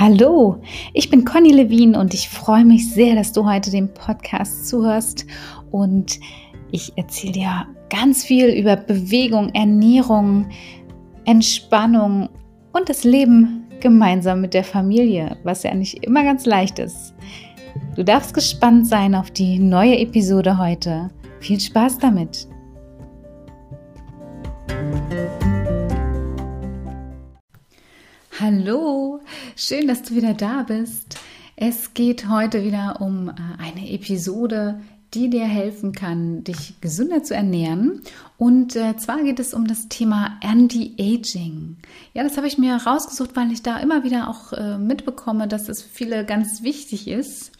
Hallo, ich bin Conny Levin und ich freue mich sehr, dass du heute dem Podcast zuhörst und ich erzähle dir ganz viel über Bewegung, Ernährung, Entspannung und das Leben gemeinsam mit der Familie, was ja nicht immer ganz leicht ist. Du darfst gespannt sein auf die neue Episode heute. Viel Spaß damit! Hallo, schön, dass du wieder da bist. Es geht heute wieder um äh, eine Episode, die dir helfen kann, dich gesünder zu ernähren. Und äh, zwar geht es um das Thema Anti-Aging. Ja, das habe ich mir rausgesucht, weil ich da immer wieder auch äh, mitbekomme, dass es viele ganz wichtig ist.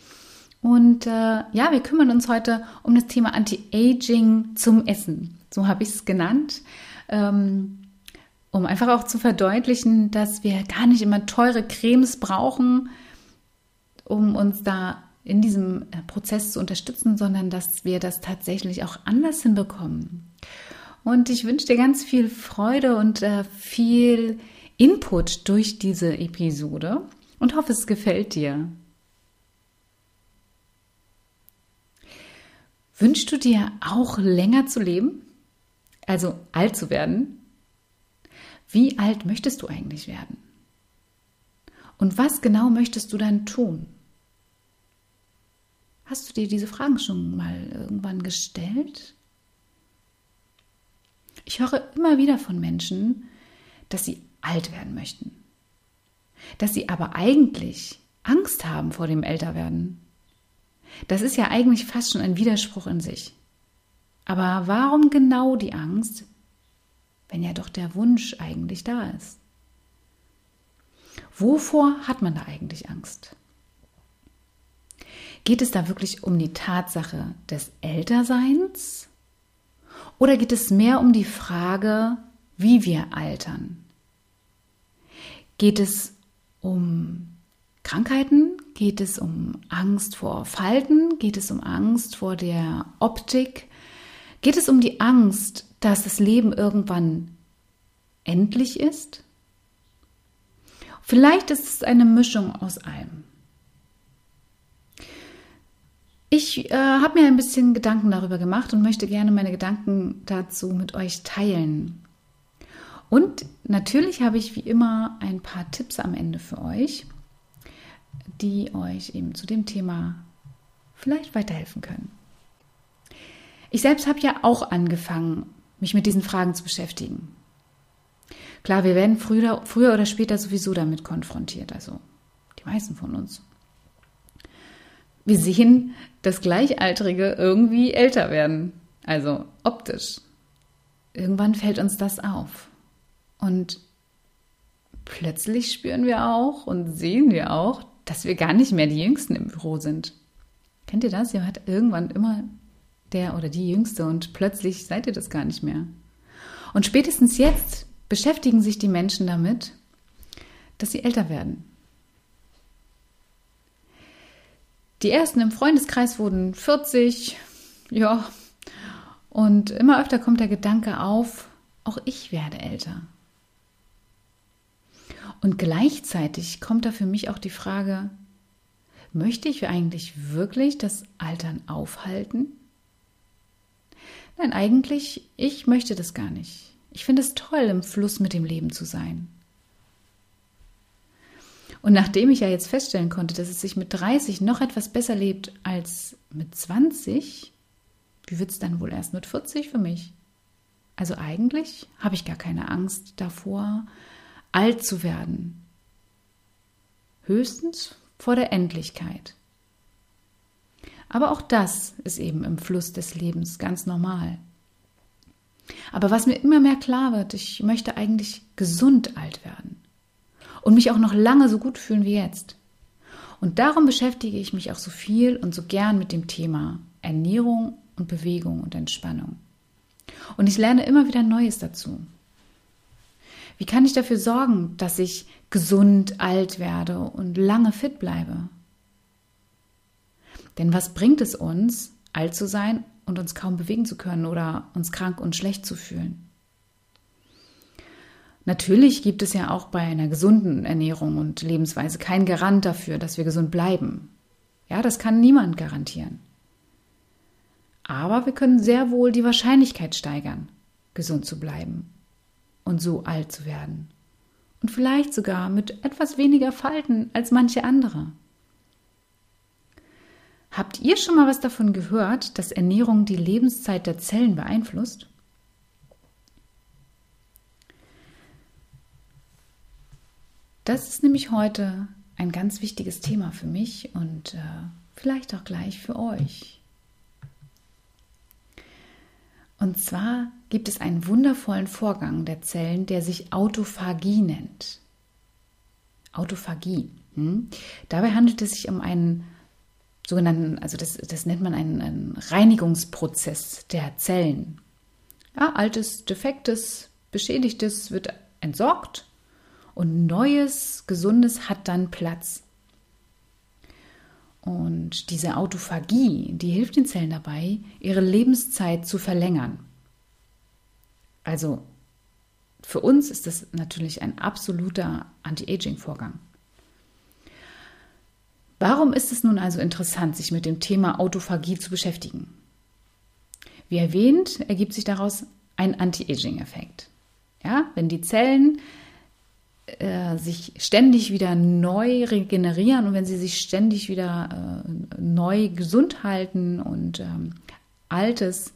Und ja, wir kümmern uns heute um das Thema Anti-Aging zum Essen. So habe ich es genannt. Ähm, um einfach auch zu verdeutlichen, dass wir gar nicht immer teure Cremes brauchen, um uns da in diesem äh, Prozess zu unterstützen, sondern dass wir das tatsächlich auch anders hinbekommen. Und ich wünsche dir ganz viel Freude und äh, viel Input durch diese Episode und hoffe, es gefällt dir. Wünschst du dir auch länger zu leben? Also alt zu werden? Wie alt möchtest du eigentlich werden? Und was genau möchtest du dann tun? Hast du dir diese Fragen schon mal irgendwann gestellt? Ich höre immer wieder von Menschen, dass sie alt werden möchten, dass sie aber eigentlich Angst haben vor dem Älterwerden. Das ist ja eigentlich fast schon ein Widerspruch in sich. Aber warum genau die Angst, wenn ja doch der Wunsch eigentlich da ist? Wovor hat man da eigentlich Angst? Geht es da wirklich um die Tatsache des Älterseins? Oder geht es mehr um die Frage, wie wir altern? Geht es um Krankheiten? Geht es um Angst vor Falten? Geht es um Angst vor der Optik? Geht es um die Angst, dass das Leben irgendwann endlich ist? Vielleicht ist es eine Mischung aus allem. Ich äh, habe mir ein bisschen Gedanken darüber gemacht und möchte gerne meine Gedanken dazu mit euch teilen. Und natürlich habe ich wie immer ein paar Tipps am Ende für euch, die euch eben zu dem Thema vielleicht weiterhelfen können. Ich selbst habe ja auch angefangen, mich mit diesen Fragen zu beschäftigen. Klar, wir werden früher, früher oder später sowieso damit konfrontiert, also die meisten von uns. Wir sehen, dass Gleichaltrige irgendwie älter werden, also optisch. Irgendwann fällt uns das auf. Und plötzlich spüren wir auch und sehen wir auch, dass wir gar nicht mehr die Jüngsten im Büro sind. Kennt ihr das? Ihr hat irgendwann immer der oder die Jüngste und plötzlich seid ihr das gar nicht mehr. Und spätestens jetzt beschäftigen sich die Menschen damit, dass sie älter werden. Die ersten im Freundeskreis wurden 40, ja, und immer öfter kommt der Gedanke auf, auch ich werde älter. Und gleichzeitig kommt da für mich auch die Frage, möchte ich eigentlich wirklich das Altern aufhalten? Nein, eigentlich, ich möchte das gar nicht. Ich finde es toll, im Fluss mit dem Leben zu sein. Und nachdem ich ja jetzt feststellen konnte, dass es sich mit 30 noch etwas besser lebt als mit 20, wie wird es dann wohl erst mit 40 für mich? Also eigentlich habe ich gar keine Angst davor, alt zu werden. Höchstens vor der Endlichkeit. Aber auch das ist eben im Fluss des Lebens ganz normal. Aber was mir immer mehr klar wird, ich möchte eigentlich gesund alt werden und mich auch noch lange so gut fühlen wie jetzt. Und darum beschäftige ich mich auch so viel und so gern mit dem Thema Ernährung und Bewegung und Entspannung. Und ich lerne immer wieder Neues dazu. Wie kann ich dafür sorgen, dass ich gesund alt werde und lange fit bleibe? Denn was bringt es uns, alt zu sein und uns kaum bewegen zu können oder uns krank und schlecht zu fühlen? Natürlich gibt es ja auch bei einer gesunden Ernährung und Lebensweise keinen Garant dafür, dass wir gesund bleiben. Ja, das kann niemand garantieren. Aber wir können sehr wohl die Wahrscheinlichkeit steigern, gesund zu bleiben und so alt zu werden. Und vielleicht sogar mit etwas weniger Falten als manche andere. Habt ihr schon mal was davon gehört, dass Ernährung die Lebenszeit der Zellen beeinflusst? Das ist nämlich heute ein ganz wichtiges Thema für mich und äh, vielleicht auch gleich für euch. Und zwar gibt es einen wundervollen Vorgang der Zellen, der sich Autophagie nennt. Autophagie. Hm? Dabei handelt es sich um einen sogenannten, also das, das nennt man einen, einen Reinigungsprozess der Zellen. Ja, altes, defektes, beschädigtes wird entsorgt und neues, gesundes hat dann Platz. Und diese Autophagie, die hilft den Zellen dabei, ihre Lebenszeit zu verlängern. Also für uns ist das natürlich ein absoluter Anti-Aging-Vorgang. Warum ist es nun also interessant, sich mit dem Thema Autophagie zu beschäftigen? Wie erwähnt, ergibt sich daraus ein Anti-Aging-Effekt. Ja, wenn die Zellen äh, sich ständig wieder neu regenerieren und wenn sie sich ständig wieder äh, neu gesund halten und ähm, Altes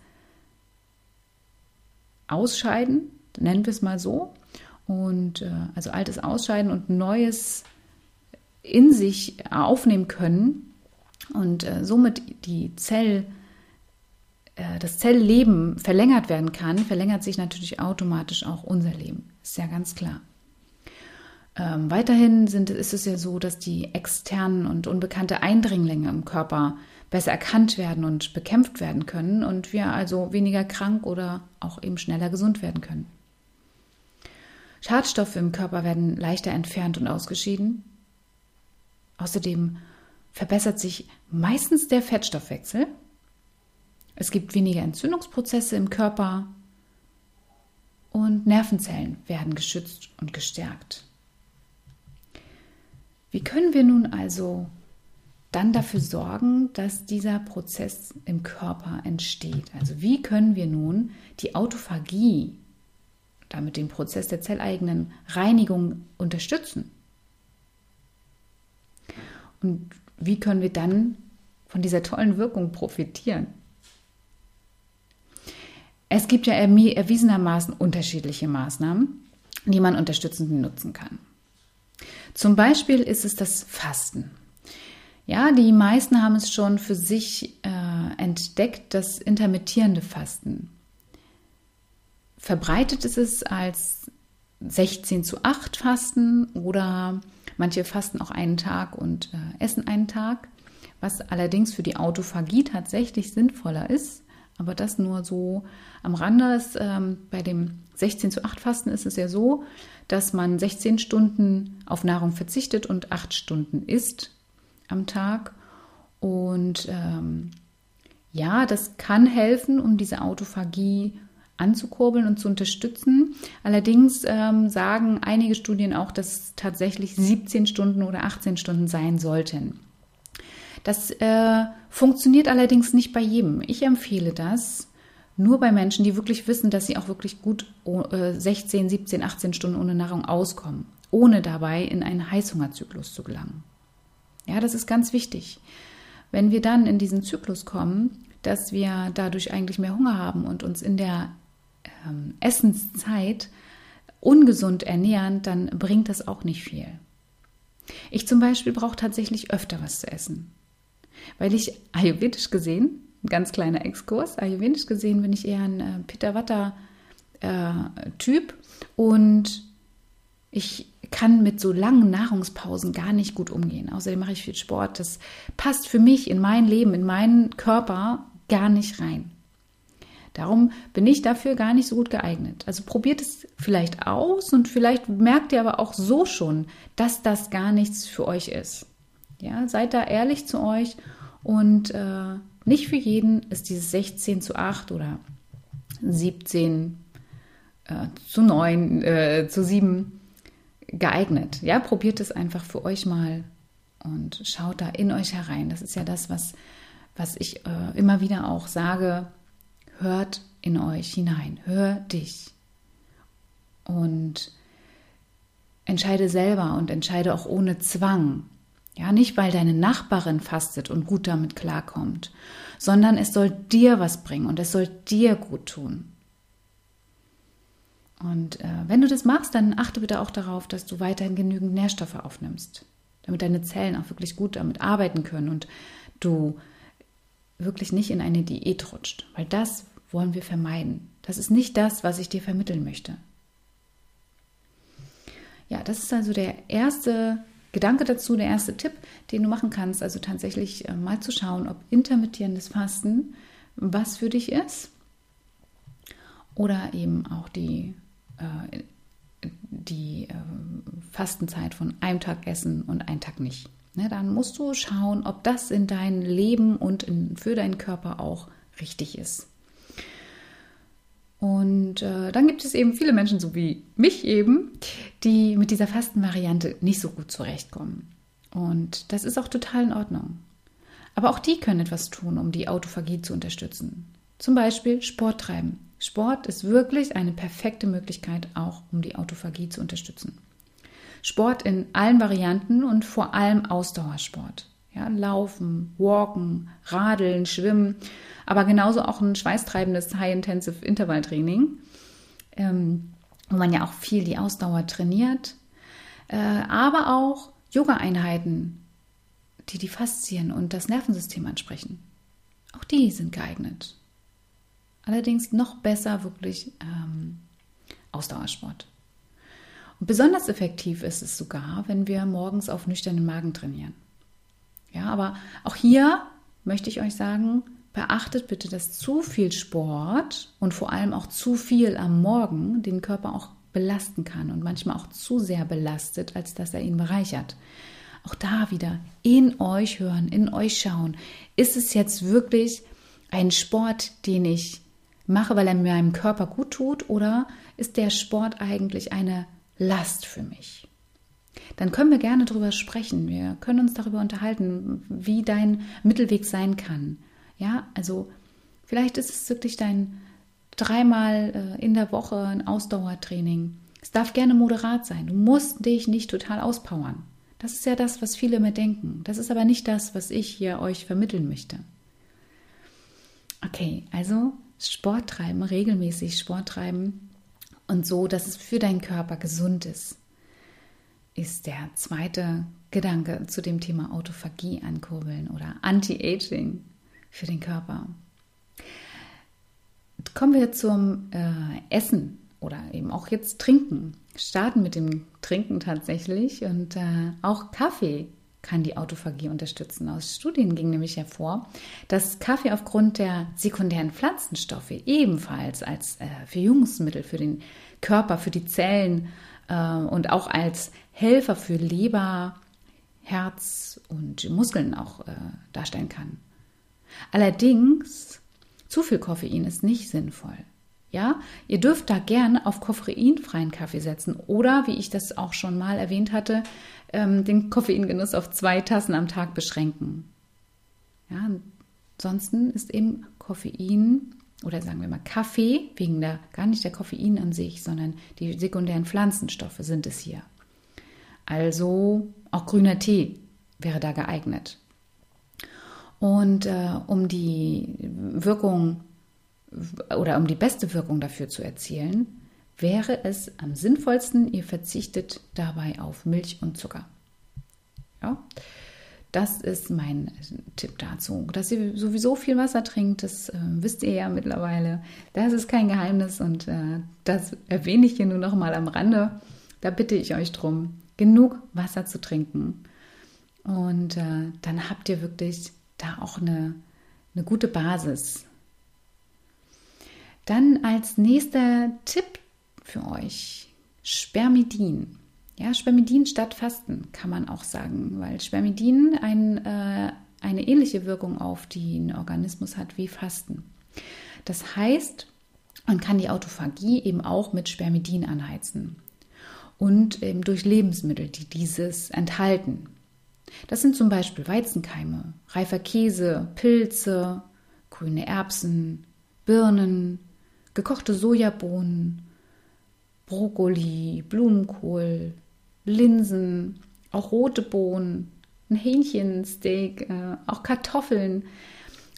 ausscheiden, nennen wir es mal so, und äh, also Altes ausscheiden und Neues in sich aufnehmen können und äh, somit die Zell, äh, das Zellleben verlängert werden kann, verlängert sich natürlich automatisch auch unser Leben. Ist ja ganz klar. Ähm, weiterhin sind, ist es ja so, dass die externen und unbekannte Eindringlinge im Körper besser erkannt werden und bekämpft werden können und wir also weniger krank oder auch eben schneller gesund werden können. Schadstoffe im Körper werden leichter entfernt und ausgeschieden. Außerdem verbessert sich meistens der Fettstoffwechsel. Es gibt weniger Entzündungsprozesse im Körper und Nervenzellen werden geschützt und gestärkt. Wie können wir nun also dann dafür sorgen, dass dieser Prozess im Körper entsteht? Also wie können wir nun die Autophagie, damit den Prozess der zelleigenen Reinigung unterstützen? Und wie können wir dann von dieser tollen Wirkung profitieren? Es gibt ja erwiesenermaßen unterschiedliche Maßnahmen, die man unterstützend nutzen kann. Zum Beispiel ist es das Fasten. Ja, die meisten haben es schon für sich äh, entdeckt, das intermittierende Fasten. Verbreitet ist es als 16 zu 8 Fasten oder manche fasten auch einen Tag und äh, essen einen Tag, was allerdings für die Autophagie tatsächlich sinnvoller ist. Aber das nur so am Rande. Ist, ähm, bei dem 16 zu 8 Fasten ist es ja so, dass man 16 Stunden auf Nahrung verzichtet und 8 Stunden isst am Tag. Und ähm, ja, das kann helfen, um diese Autophagie anzukurbeln und zu unterstützen. Allerdings ähm, sagen einige Studien auch, dass es tatsächlich 17 Stunden oder 18 Stunden sein sollten. Das äh, funktioniert allerdings nicht bei jedem. Ich empfehle das nur bei Menschen, die wirklich wissen, dass sie auch wirklich gut 16, 17, 18 Stunden ohne Nahrung auskommen, ohne dabei in einen Heißhungerzyklus zu gelangen. Ja, das ist ganz wichtig. Wenn wir dann in diesen Zyklus kommen, dass wir dadurch eigentlich mehr Hunger haben und uns in der ähm, Essenszeit ungesund ernähren, dann bringt das auch nicht viel. Ich zum Beispiel brauche tatsächlich öfter was zu essen, weil ich ayurvedisch gesehen ganz kleiner Exkurs. Ayurvedisch gesehen bin ich eher ein äh, Pitta Vata äh, und ich kann mit so langen Nahrungspausen gar nicht gut umgehen. Außerdem mache ich viel Sport. Das passt für mich in mein Leben, in meinen Körper gar nicht rein. Darum bin ich dafür gar nicht so gut geeignet. Also probiert es vielleicht aus und vielleicht merkt ihr aber auch so schon, dass das gar nichts für euch ist. Ja, seid da ehrlich zu euch und äh, nicht für jeden ist dieses 16 zu 8 oder 17 äh, zu neun, äh, zu sieben geeignet. Ja, probiert es einfach für euch mal und schaut da in euch herein. Das ist ja das, was, was ich äh, immer wieder auch sage. Hört in euch hinein, hör dich. Und entscheide selber und entscheide auch ohne Zwang. Ja, nicht weil deine Nachbarin fastet und gut damit klarkommt, sondern es soll dir was bringen und es soll dir gut tun. Und äh, wenn du das machst, dann achte bitte auch darauf, dass du weiterhin genügend Nährstoffe aufnimmst, damit deine Zellen auch wirklich gut damit arbeiten können und du wirklich nicht in eine Diät rutscht, weil das wollen wir vermeiden. Das ist nicht das, was ich dir vermitteln möchte. Ja, das ist also der erste Gedanke dazu, der erste Tipp, den du machen kannst, also tatsächlich äh, mal zu schauen, ob intermittierendes Fasten was für dich ist oder eben auch die, äh, die äh, Fastenzeit von einem Tag essen und einen Tag nicht. Ne, dann musst du schauen, ob das in dein Leben und in, für deinen Körper auch richtig ist. Und äh, dann gibt es eben viele Menschen, so wie mich eben, die mit dieser Fastenvariante nicht so gut zurechtkommen. Und das ist auch total in Ordnung. Aber auch die können etwas tun, um die Autophagie zu unterstützen. Zum Beispiel Sport treiben. Sport ist wirklich eine perfekte Möglichkeit, auch um die Autophagie zu unterstützen. Sport in allen Varianten und vor allem Ausdauersport. Ja, laufen, walken, radeln, schwimmen, aber genauso auch ein schweißtreibendes High-Intensive Intervalltraining, ähm, wo man ja auch viel die Ausdauer trainiert, äh, aber auch Yoga-Einheiten, die die Faszien und das Nervensystem ansprechen. Auch die sind geeignet. Allerdings noch besser wirklich ähm, Ausdauersport. Und besonders effektiv ist es sogar, wenn wir morgens auf nüchternen Magen trainieren. Ja, aber auch hier möchte ich euch sagen, beachtet bitte, dass zu viel Sport und vor allem auch zu viel am Morgen den Körper auch belasten kann und manchmal auch zu sehr belastet, als dass er ihn bereichert. Auch da wieder in euch hören, in euch schauen. Ist es jetzt wirklich ein Sport, den ich mache, weil er meinem Körper gut tut, oder ist der Sport eigentlich eine Last für mich? Dann können wir gerne darüber sprechen. Wir können uns darüber unterhalten, wie dein Mittelweg sein kann. Ja, also vielleicht ist es wirklich dein dreimal äh, in der Woche ein Ausdauertraining. Es darf gerne moderat sein. Du musst dich nicht total auspowern. Das ist ja das, was viele immer denken. Das ist aber nicht das, was ich hier euch vermitteln möchte. Okay, also Sport treiben, regelmäßig Sport treiben und so, dass es für deinen Körper gesund ist ist der zweite Gedanke zu dem Thema Autophagie ankurbeln oder Anti-Aging für den Körper. Kommen wir zum äh, Essen oder eben auch jetzt Trinken. Starten mit dem Trinken tatsächlich und äh, auch Kaffee kann die Autophagie unterstützen. Aus Studien ging nämlich hervor, dass Kaffee aufgrund der sekundären Pflanzenstoffe ebenfalls als äh, Verjüngungsmittel für den Körper, für die Zellen und auch als Helfer für Leber, Herz und Muskeln auch äh, darstellen kann. Allerdings, zu viel Koffein ist nicht sinnvoll. Ja, ihr dürft da gern auf koffeinfreien Kaffee setzen oder, wie ich das auch schon mal erwähnt hatte, ähm, den Koffeingenuss auf zwei Tassen am Tag beschränken. Ja, ansonsten ist eben Koffein oder sagen wir mal Kaffee, wegen der, gar nicht der Koffein an sich, sondern die sekundären Pflanzenstoffe sind es hier. Also auch grüner Tee wäre da geeignet. Und äh, um die Wirkung oder um die beste Wirkung dafür zu erzielen, wäre es am sinnvollsten, ihr verzichtet dabei auf Milch und Zucker. Ja. Das ist mein Tipp dazu. Dass ihr sowieso viel Wasser trinkt, das äh, wisst ihr ja mittlerweile. Das ist kein Geheimnis und äh, das erwähne ich hier nur noch mal am Rande. Da bitte ich euch drum, genug Wasser zu trinken. Und äh, dann habt ihr wirklich da auch eine, eine gute Basis. Dann als nächster Tipp für euch Spermidin. Ja, Spermidin statt Fasten kann man auch sagen, weil Spermidin ein, äh, eine ähnliche Wirkung auf den Organismus hat wie Fasten. Das heißt, und kann die Autophagie eben auch mit Spermidin anheizen und eben durch Lebensmittel, die dieses enthalten. Das sind zum Beispiel Weizenkeime, reifer Käse, Pilze, grüne Erbsen, Birnen, gekochte Sojabohnen, Brokkoli, Blumenkohl, Linsen, auch rote Bohnen, ein Hähnchensteak, äh, auch Kartoffeln.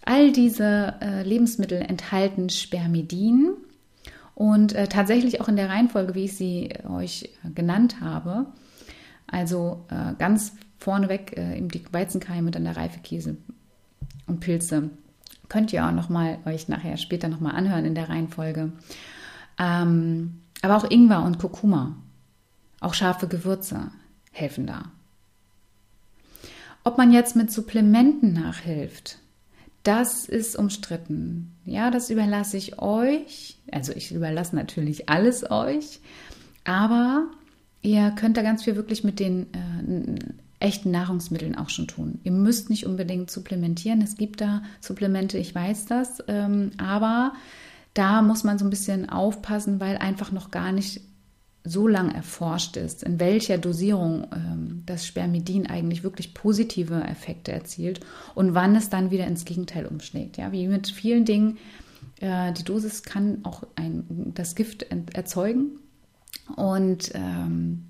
All diese äh, Lebensmittel enthalten Spermidin und äh, tatsächlich auch in der Reihenfolge, wie ich sie euch genannt habe. Also äh, ganz vorneweg äh, eben die Weizenkeime, dann der reife Käse und Pilze. Könnt ihr auch noch mal euch nachher später noch mal anhören in der Reihenfolge. Ähm, aber auch Ingwer und Kurkuma, auch scharfe Gewürze helfen da. Ob man jetzt mit Supplementen nachhilft, das ist umstritten. Ja, das überlasse ich euch. Also ich überlasse natürlich alles euch, aber ihr könnt da ganz viel wirklich mit den äh, echten Nahrungsmitteln auch schon tun. Ihr müsst nicht unbedingt supplementieren. Es gibt da Supplemente, ich weiß das, ähm, aber da muss man so ein bisschen aufpassen, weil einfach noch gar nicht so lang erforscht ist, in welcher Dosierung ähm, das Spermidin eigentlich wirklich positive Effekte erzielt und wann es dann wieder ins Gegenteil umschlägt. Ja, wie mit vielen Dingen, äh, die Dosis kann auch ein, das Gift erzeugen. Und ähm,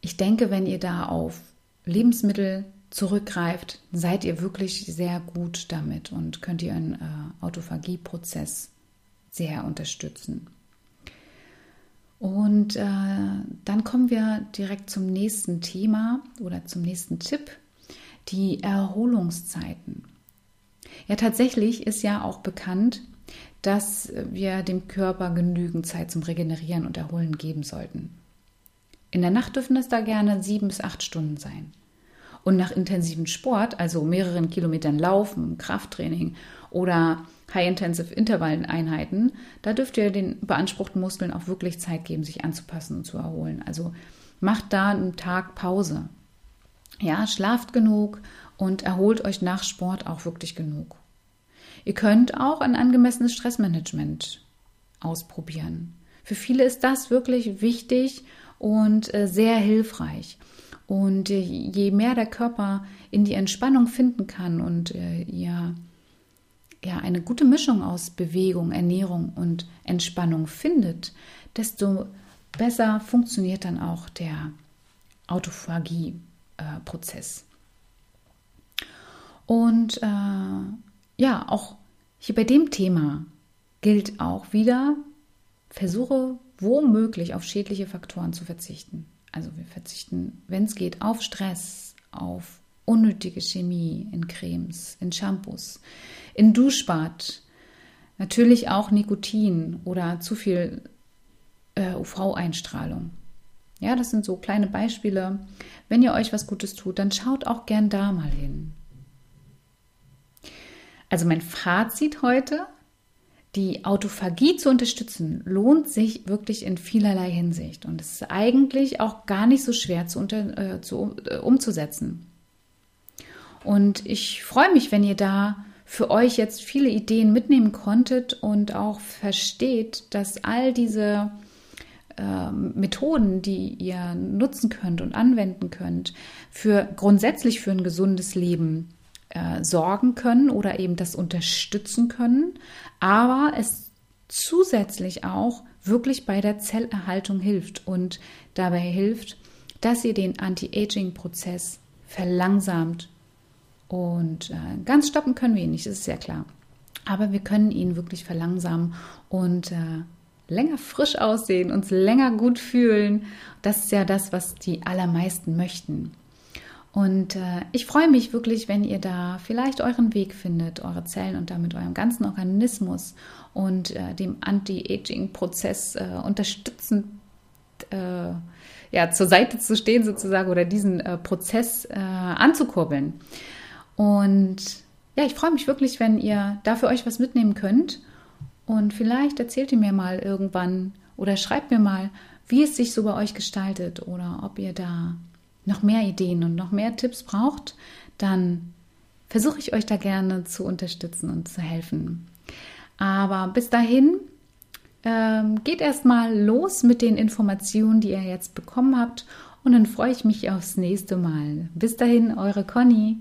ich denke, wenn ihr da auf Lebensmittel zurückgreift, seid ihr wirklich sehr gut damit und könnt ihr einen äh, Autophagie-Prozess sehr unterstützen. Und äh, dann kommen wir direkt zum nächsten Thema oder zum nächsten Tipp, die Erholungszeiten. Ja, tatsächlich ist ja auch bekannt, dass wir dem Körper genügend Zeit zum Regenerieren und Erholen geben sollten. In der Nacht dürfen es da gerne sieben bis acht Stunden sein. Und nach intensivem Sport, also mehreren Kilometern Laufen, Krafttraining oder High-Intensive Intervalleinheiten, da dürft ihr den beanspruchten Muskeln auch wirklich Zeit geben, sich anzupassen und zu erholen. Also macht da einen Tag Pause. Ja, schlaft genug und erholt euch nach Sport auch wirklich genug. Ihr könnt auch ein angemessenes Stressmanagement ausprobieren. Für viele ist das wirklich wichtig und äh, sehr hilfreich. Und äh, je mehr der Körper in die Entspannung finden kann und äh, ihr ja, eine gute Mischung aus Bewegung, Ernährung und Entspannung findet, desto besser funktioniert dann auch der Autophagie-Prozess. Und äh, ja, auch hier bei dem Thema gilt auch wieder, versuche womöglich auf schädliche Faktoren zu verzichten. Also wir verzichten, wenn es geht, auf Stress, auf unnötige Chemie in Cremes, in Shampoos, in Duschbad, natürlich auch Nikotin oder zu viel äh, UV-Einstrahlung. Ja, das sind so kleine Beispiele. Wenn ihr euch was Gutes tut, dann schaut auch gern da mal hin. Also mein Fazit heute, die Autophagie zu unterstützen, lohnt sich wirklich in vielerlei Hinsicht und es ist eigentlich auch gar nicht so schwer zu, unter, äh, zu äh, umzusetzen. Und ich freue mich, wenn ihr da für euch jetzt viele Ideen mitnehmen konntet und auch versteht, dass all diese äh, Methoden, die ihr nutzen könnt und anwenden könnt, für grundsätzlich für ein gesundes Leben äh, sorgen können oder eben das unterstützen können, aber es zusätzlich auch wirklich bei der Zellerhaltung hilft und dabei hilft, dass ihr den Anti-Aging-Prozess verlangsamt und äh, ganz stoppen können wir ihn nicht, ist ja klar. Aber wir können ihn wirklich verlangsamen und äh, länger frisch aussehen, uns länger gut fühlen. Das ist ja das, was die allermeisten möchten. Und äh, ich freue mich wirklich, wenn ihr da vielleicht euren Weg findet, eure Zellen und damit eurem ganzen Organismus und äh, dem Anti-Aging-Prozess äh, unterstützen, äh, ja, zur Seite zu stehen sozusagen oder diesen äh, Prozess äh, anzukurbeln. Und ja, ich freue mich wirklich, wenn ihr da für euch was mitnehmen könnt. Und vielleicht erzählt ihr mir mal irgendwann oder schreibt mir mal, wie es sich so bei euch gestaltet oder ob ihr da noch mehr Ideen und noch mehr Tipps braucht, dann versuche ich euch da gerne zu unterstützen und zu helfen. Aber bis dahin ähm, geht erstmal los mit den Informationen, die ihr jetzt bekommen habt. Und dann freue ich mich aufs nächste Mal. Bis dahin, eure Conny.